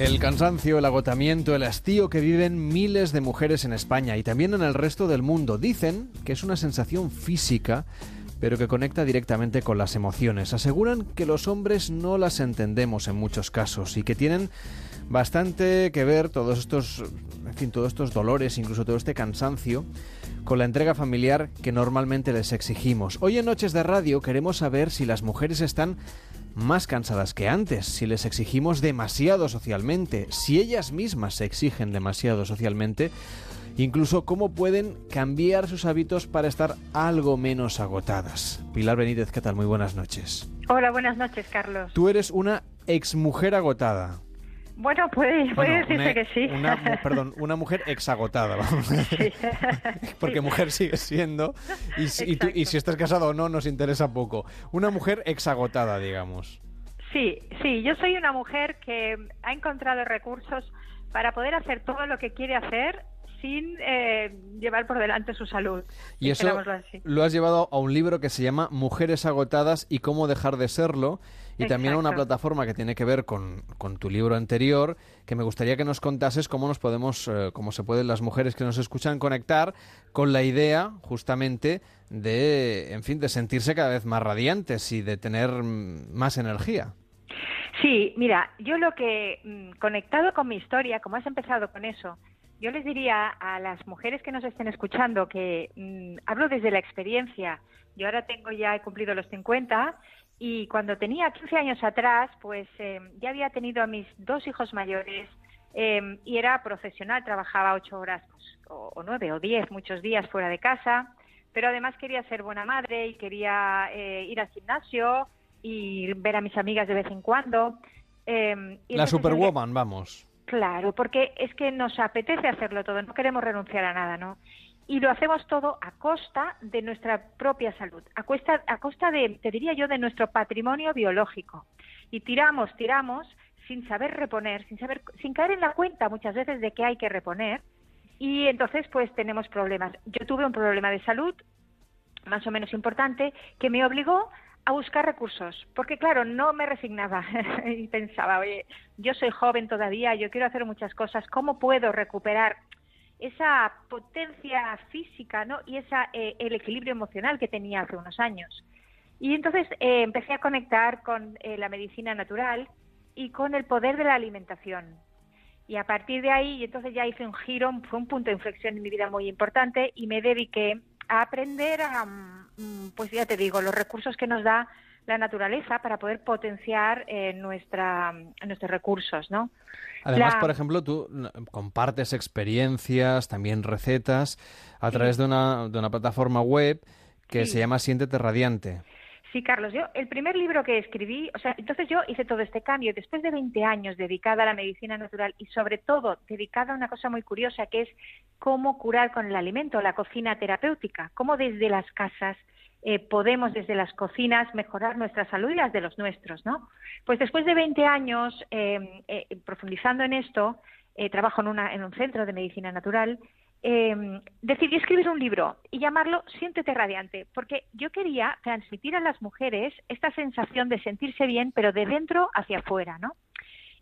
El cansancio, el agotamiento, el hastío que viven miles de mujeres en España y también en el resto del mundo. Dicen que es una sensación física, pero que conecta directamente con las emociones. Aseguran que los hombres no las entendemos en muchos casos y que tienen bastante que ver todos estos, en fin, todos estos dolores, incluso todo este cansancio, con la entrega familiar que normalmente les exigimos. Hoy en Noches de Radio queremos saber si las mujeres están más cansadas que antes, si les exigimos demasiado socialmente, si ellas mismas se exigen demasiado socialmente, incluso cómo pueden cambiar sus hábitos para estar algo menos agotadas. Pilar Benítez, ¿qué tal? Muy buenas noches. Hola, buenas noches, Carlos. Tú eres una exmujer agotada. Bueno, puede, puede decirse que sí. Una, perdón, una mujer exagotada, vamos a decir. Porque mujer sigue siendo. Y, y, si estás casado o no, nos interesa poco. Una mujer exagotada, digamos. Sí, sí, yo soy una mujer que ha encontrado recursos para poder hacer todo lo que quiere hacer sin eh, llevar por delante su salud. Y eso lo has llevado a un libro que se llama Mujeres agotadas y cómo dejar de serlo. Y también a una plataforma que tiene que ver con, tu libro anterior, que me gustaría que nos contases cómo nos podemos, eh, cómo se pueden las mujeres que nos escuchan conectar con la idea justamente de, en fin, de sentirse cada vez más radiantes y de tener mm, más energía. Sí, mira, yo lo que, mm, conectado con mi historia, como has empezado con eso, yo les diría a las mujeres que nos estén escuchando que mm, hablo desde la experiencia. Yo ahora tengo ya, he cumplido los 50 y cuando tenía 15 años atrás, pues em, ya había tenido a mis dos hijos mayores em, y era profesional, trabajaba ocho horas pues, o, nueve o diez, muchos días fuera de casa, pero además quería ser buena madre y quería eh, ir al gimnasio y ver a mis amigas de vez en cuando. Em, la Superwoman, vamos. Claro, porque es que nos apetece hacerlo todo, no queremos renunciar a nada, ¿no? Y lo hacemos todo a costa de nuestra propia salud, a costa, a costa de, te diría yo, de nuestro patrimonio biológico. Y tiramos, tiramos sin saber reponer, sin saber, sin caer en la cuenta muchas veces de que hay que reponer. Y entonces, pues tenemos problemas. Yo tuve un problema de salud más o menos importante que me obligó a buscar recursos, porque claro, no me resignaba y pensaba, oye, yo soy joven todavía, yo quiero hacer muchas cosas, ¿cómo puedo recuperar esa potencia física ¿no? y esa, eh, el equilibrio emocional que tenía hace unos años? Y entonces eh, empecé a conectar con eh, la medicina natural y con el poder de la alimentación. Y a partir de ahí, entonces ya hice un giro, fue un punto de inflexión en mi vida muy importante y me dediqué a aprender a, mm, pues ya te digo, los recursos que nos da la naturaleza para poder potenciar eh, nuestra, nuestros recursos, ¿no? Además, por ejemplo, tú compartes experiencias, también recetas, a través de una, de una plataforma web que se llama Siéntete Radiante. Sí, Carlos, yo el primer libro que escribí, o sea, entonces yo hice todo este cambio después de 20 años dedicada a la medicina natural y sobre todo dedicada a una cosa muy curiosa que es cómo curar con el alimento, la cocina terapéutica, cómo desde las casas eh, podemos desde las cocinas mejorar nuestra salud y las de los nuestros, ¿no? Pues después de 20 años eh, eh, profundizando en esto, trabajo en, una, en un centro de medicina natural eh, decidí escribir un libro y llamarlo Siéntete Radiante, porque yo quería transmitir a las mujeres esta sensación de sentirse bien, pero de dentro hacia afuera, ¿no?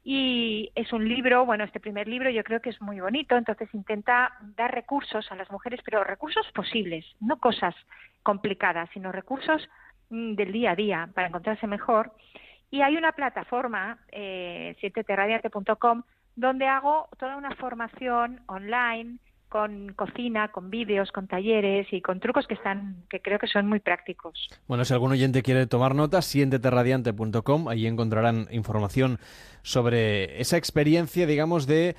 Y es un libro, bueno, este primer libro yo creo que es muy bonito, entonces intenta dar recursos a las mujeres, pero recursos posibles, no cosas complicadas, sino recursos mm, del día a día para encontrarse mejor. Y hay una plataforma, eh, donde hago toda una formación online con cocina, con vídeos, con talleres y con trucos que están, que creo que son muy prácticos. Bueno, si algún oyente quiere tomar nota, sienteterradiante.com, ahí encontrarán información sobre esa experiencia, digamos, de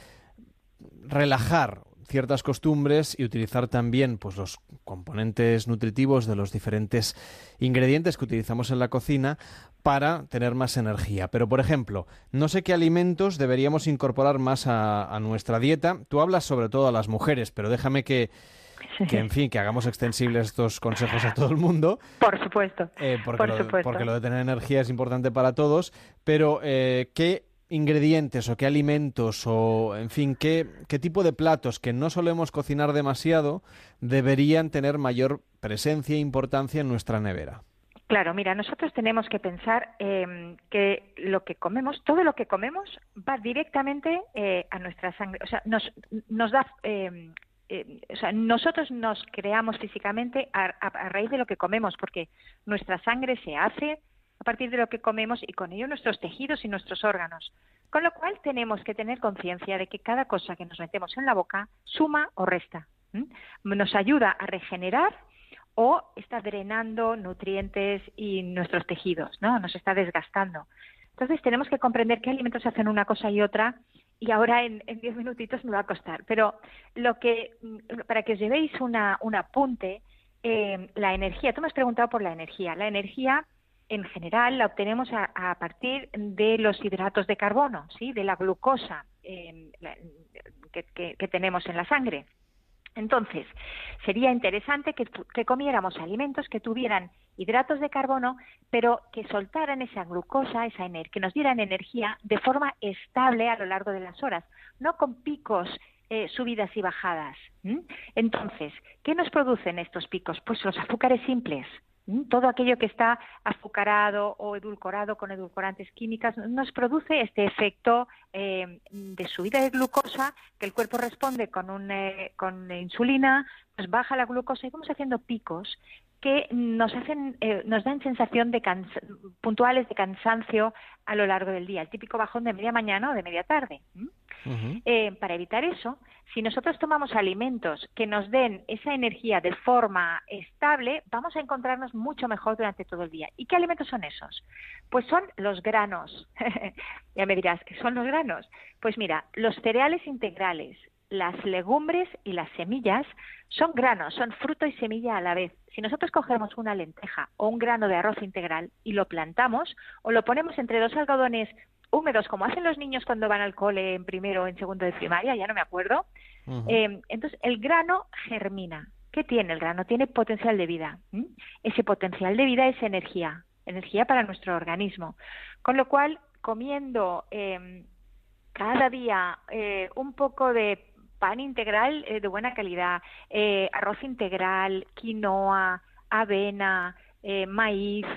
relajar ciertas costumbres y utilizar también pues los componentes nutritivos de los diferentes ingredientes que utilizamos en la cocina para tener más energía. Pero por ejemplo, no sé qué alimentos deberíamos incorporar más a, nuestra dieta. Tú hablas sobre todo a las mujeres, pero déjame que en fin, que hagamos extensibles estos consejos a todo el mundo. Por supuesto. Eh, porque, lo, porque, lo, de tener energía es importante para todos. Pero, eh, ¿qué ingredientes o qué alimentos o, en fin, qué, qué tipo de platos que no solemos cocinar demasiado deberían tener mayor presencia e importancia en nuestra nevera? Claro, mira, nosotros tenemos que pensar em, que lo que comemos, todo lo que comemos, va directamente eh, a nuestra sangre. O sea, nos, nos da. Eh, o sea, nosotros nos creamos físicamente a, raíz de lo que comemos, porque nuestra sangre se hace a partir de lo que comemos y con ello nuestros tejidos y nuestros órganos. Con lo cual tenemos que tener conciencia de que cada cosa que nos metemos en la boca suma o resta. Nos ayuda a regenerar o está drenando nutrientes y nuestros tejidos, ¿no? Nos está desgastando. Entonces tenemos que comprender qué alimentos hacen una cosa y otra y ahora en, diez minutitos me va a costar. Pero lo que, mm, para que os llevéis una, un apunte, eh, la energía, tú me has preguntado por la energía. La energía en general la obtenemos a, partir de los hidratos de carbono, ¿sí? de la glucosa eh, que tenemos en la sangre. Entonces, sería interesante que, comiéramos alimentos que tuvieran hidratos de carbono, pero que soltaran esa glucosa, esa que nos dieran energía de forma estable a lo largo de las horas, no con picos, eh, subidas y bajadas. Entonces, ¿qué nos producen estos picos? Pues los azúcares simples, todo aquello que está azucarado o edulcorado con edulcorantes químicas nos produce este efecto eh, de subida de glucosa que el cuerpo responde con, un, eh, con insulina, nos baja la glucosa y vamos haciendo picos que nos hacen, eh, nos dan sensación de puntuales de cansancio a lo largo del día, el típico bajón de media mañana o de media tarde. Eh, para evitar eso, si nosotros tomamos alimentos que nos den esa energía de forma estable, vamos a encontrarnos mucho mejor durante todo el día. ¿Y qué alimentos son esos? Pues son los granos. ya me dirás, ¿qué son los granos? Pues mira, los cereales integrales, las legumbres y las semillas son granos, son fruto y semilla a la vez. Si nosotros cogemos una lenteja o un grano de arroz integral y lo plantamos o lo ponemos entre dos algodones húmedos, como hacen los niños cuando van al cole en primero o en segundo de primaria, ya no me acuerdo, eh, entonces el grano germina. ¿Qué tiene el grano? Tiene potencial de vida. Ese potencial de vida es energía, energía para nuestro organismo. Con lo cual, comiendo em, cada día eh, un poco de pan integral eh, de buena calidad, eh, arroz integral, quinoa, avena, eh, maíz,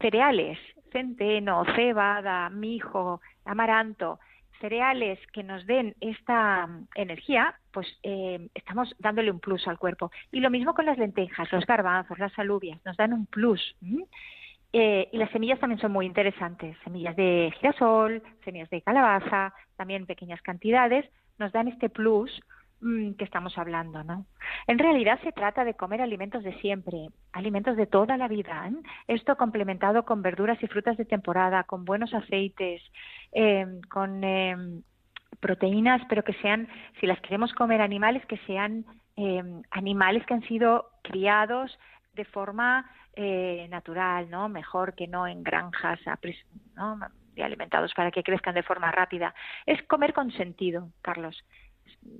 cereales, centeno, cebada, mijo, amaranto, cereales que nos den esta mm, energía, pues estamos dándole un plus al cuerpo. Y lo mismo con las lentejas, los garbanzos, las alubias, nos dan un plus. y las semillas también son muy interesantes. Semillas de girasol, semillas de calabaza, también pequeñas cantidades, nos dan este plus mm, que estamos hablando, ¿no? En realidad se trata de comer alimentos de siempre, alimentos de toda la vida. ¿eh? Esto complementado con verduras y frutas de temporada, con buenos aceites, em, con em, proteínas, pero que sean, si las queremos comer animales, que sean em, animales que han sido criados de forma eh, natural, ¿no? Mejor que no en granjas. Y alimentados para que crezcan de forma rápida. Es comer con sentido, Carlos.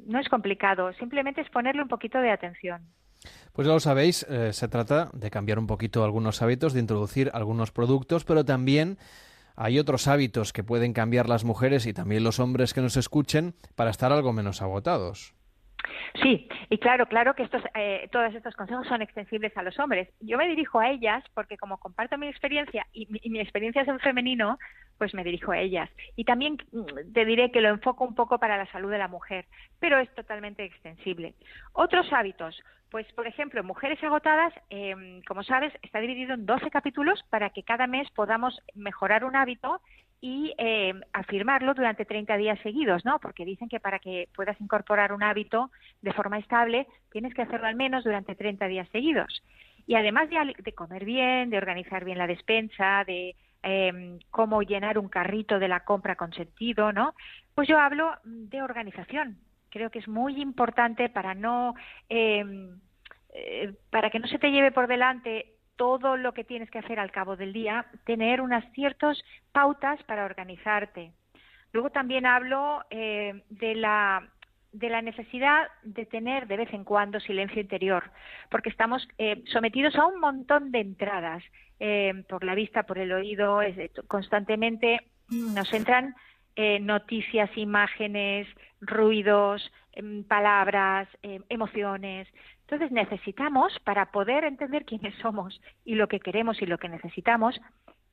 No es complicado, simplemente es ponerle un poquito de atención. Pues ya lo sabéis, eh, se trata de cambiar un poquito algunos hábitos, de introducir algunos productos, pero también hay otros hábitos que pueden cambiar las mujeres y también los hombres que nos escuchen para estar algo menos agotados. Sí, y claro, claro que estos, eh, todos estos consejos son extensibles a los hombres. Yo me dirijo a ellas porque como comparto mi experiencia y mi, experiencia es en femenino, pues me dirijo a ellas. Y también mm, te diré que lo enfoco un poco para la salud de la mujer, pero es totalmente extensible. Otros hábitos, pues por ejemplo, Mujeres Agotadas, em, como sabes, está dividido en 12 capítulos para que cada mes podamos mejorar un hábito y eh, afirmarlo durante 30 días seguidos, ¿no? Porque dicen que para que puedas incorporar un hábito de forma estable, tienes que hacerlo al menos durante 30 días seguidos. Y además de, comer bien, de organizar bien la despensa, de em, cómo llenar un carrito de la compra con sentido, ¿no? Pues yo hablo de organización. Creo que es muy importante para no em, eh, para que no se te lleve por delante todo lo que tienes que hacer al cabo del día, tener unas ciertas pautas para organizarte. Luego también hablo eh, de la necesidad de tener de vez en cuando silencio interior, porque estamos eh, sometidos a un montón de entradas eh, por la vista, por el oído, constantemente nos entran noticias, imágenes, ruidos, em, palabras, em, emociones. Entonces necesitamos, para poder entender quiénes somos y lo que queremos y lo que necesitamos,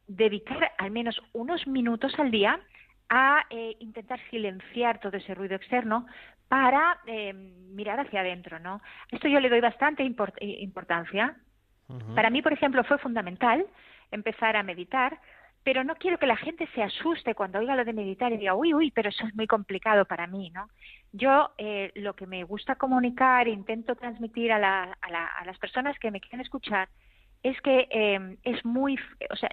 dedicar al menos unos minutos al día a eh, intentar silenciar todo ese ruido externo para eh, mirar hacia adentro, ¿no? Esto yo le doy bastante eh, importancia. Para mí, por ejemplo, fue fundamental empezar a meditar, pero no quiero que la gente se asuste cuando oiga lo de meditar y diga, uy, uy, pero eso es muy complicado para mí, ¿no? Yo lo que me gusta comunicar, intento transmitir a, la, a, la, las personas que me quieren escuchar, es que eh, es muy, o sea,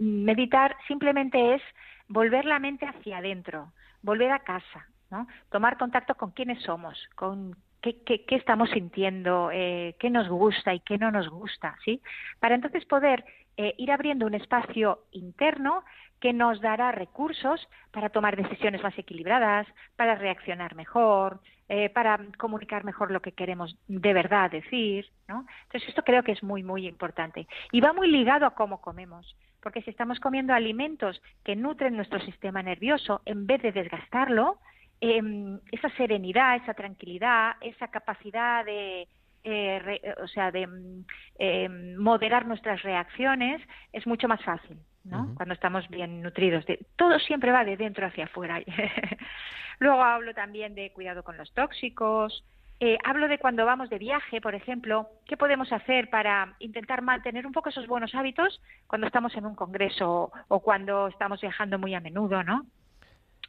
meditar simplemente es volver la mente hacia adentro, volver a casa, ¿no? Tomar contacto con quiénes somos, con qué, qué, qué estamos sintiendo, eh, qué nos gusta y qué no nos gusta, ¿sí? Para entonces poder eh, ir abriendo un espacio interno que nos dará recursos para tomar decisiones más equilibradas, para reaccionar mejor, eh, para comunicar mejor lo que queremos de verdad decir, ¿no? Entonces esto creo que es muy muy importante y va muy ligado a cómo comemos, porque si estamos comiendo alimentos que nutren nuestro sistema nervioso en vez de desgastarlo, em, esa serenidad, esa tranquilidad, esa capacidad de eh, o sea, de mm, em, moderar nuestras reacciones es mucho más fácil. Cuando estamos bien nutridos. De, todo siempre va de dentro hacia afuera. Luego hablo también de cuidado con los tóxicos. Eh, hablo de cuando vamos de viaje, por ejemplo, qué podemos hacer para intentar mantener un poco esos buenos hábitos cuando estamos en un congreso o cuando estamos viajando muy a menudo, ¿no?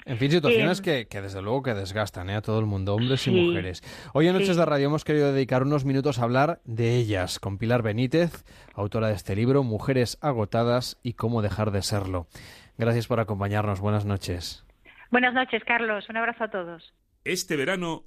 En fin, situaciones que, que, desde luego que desgastan ¿eh? a todo el mundo, hombres y mujeres. Hoy en Noches de Radio hemos querido dedicar unos minutos a hablar de ellas, con Pilar Benítez, autora de este libro, Mujeres agotadas y cómo dejar de serlo. Gracias por acompañarnos. Buenas noches. Buenas noches, Carlos. Un abrazo a todos. Este verano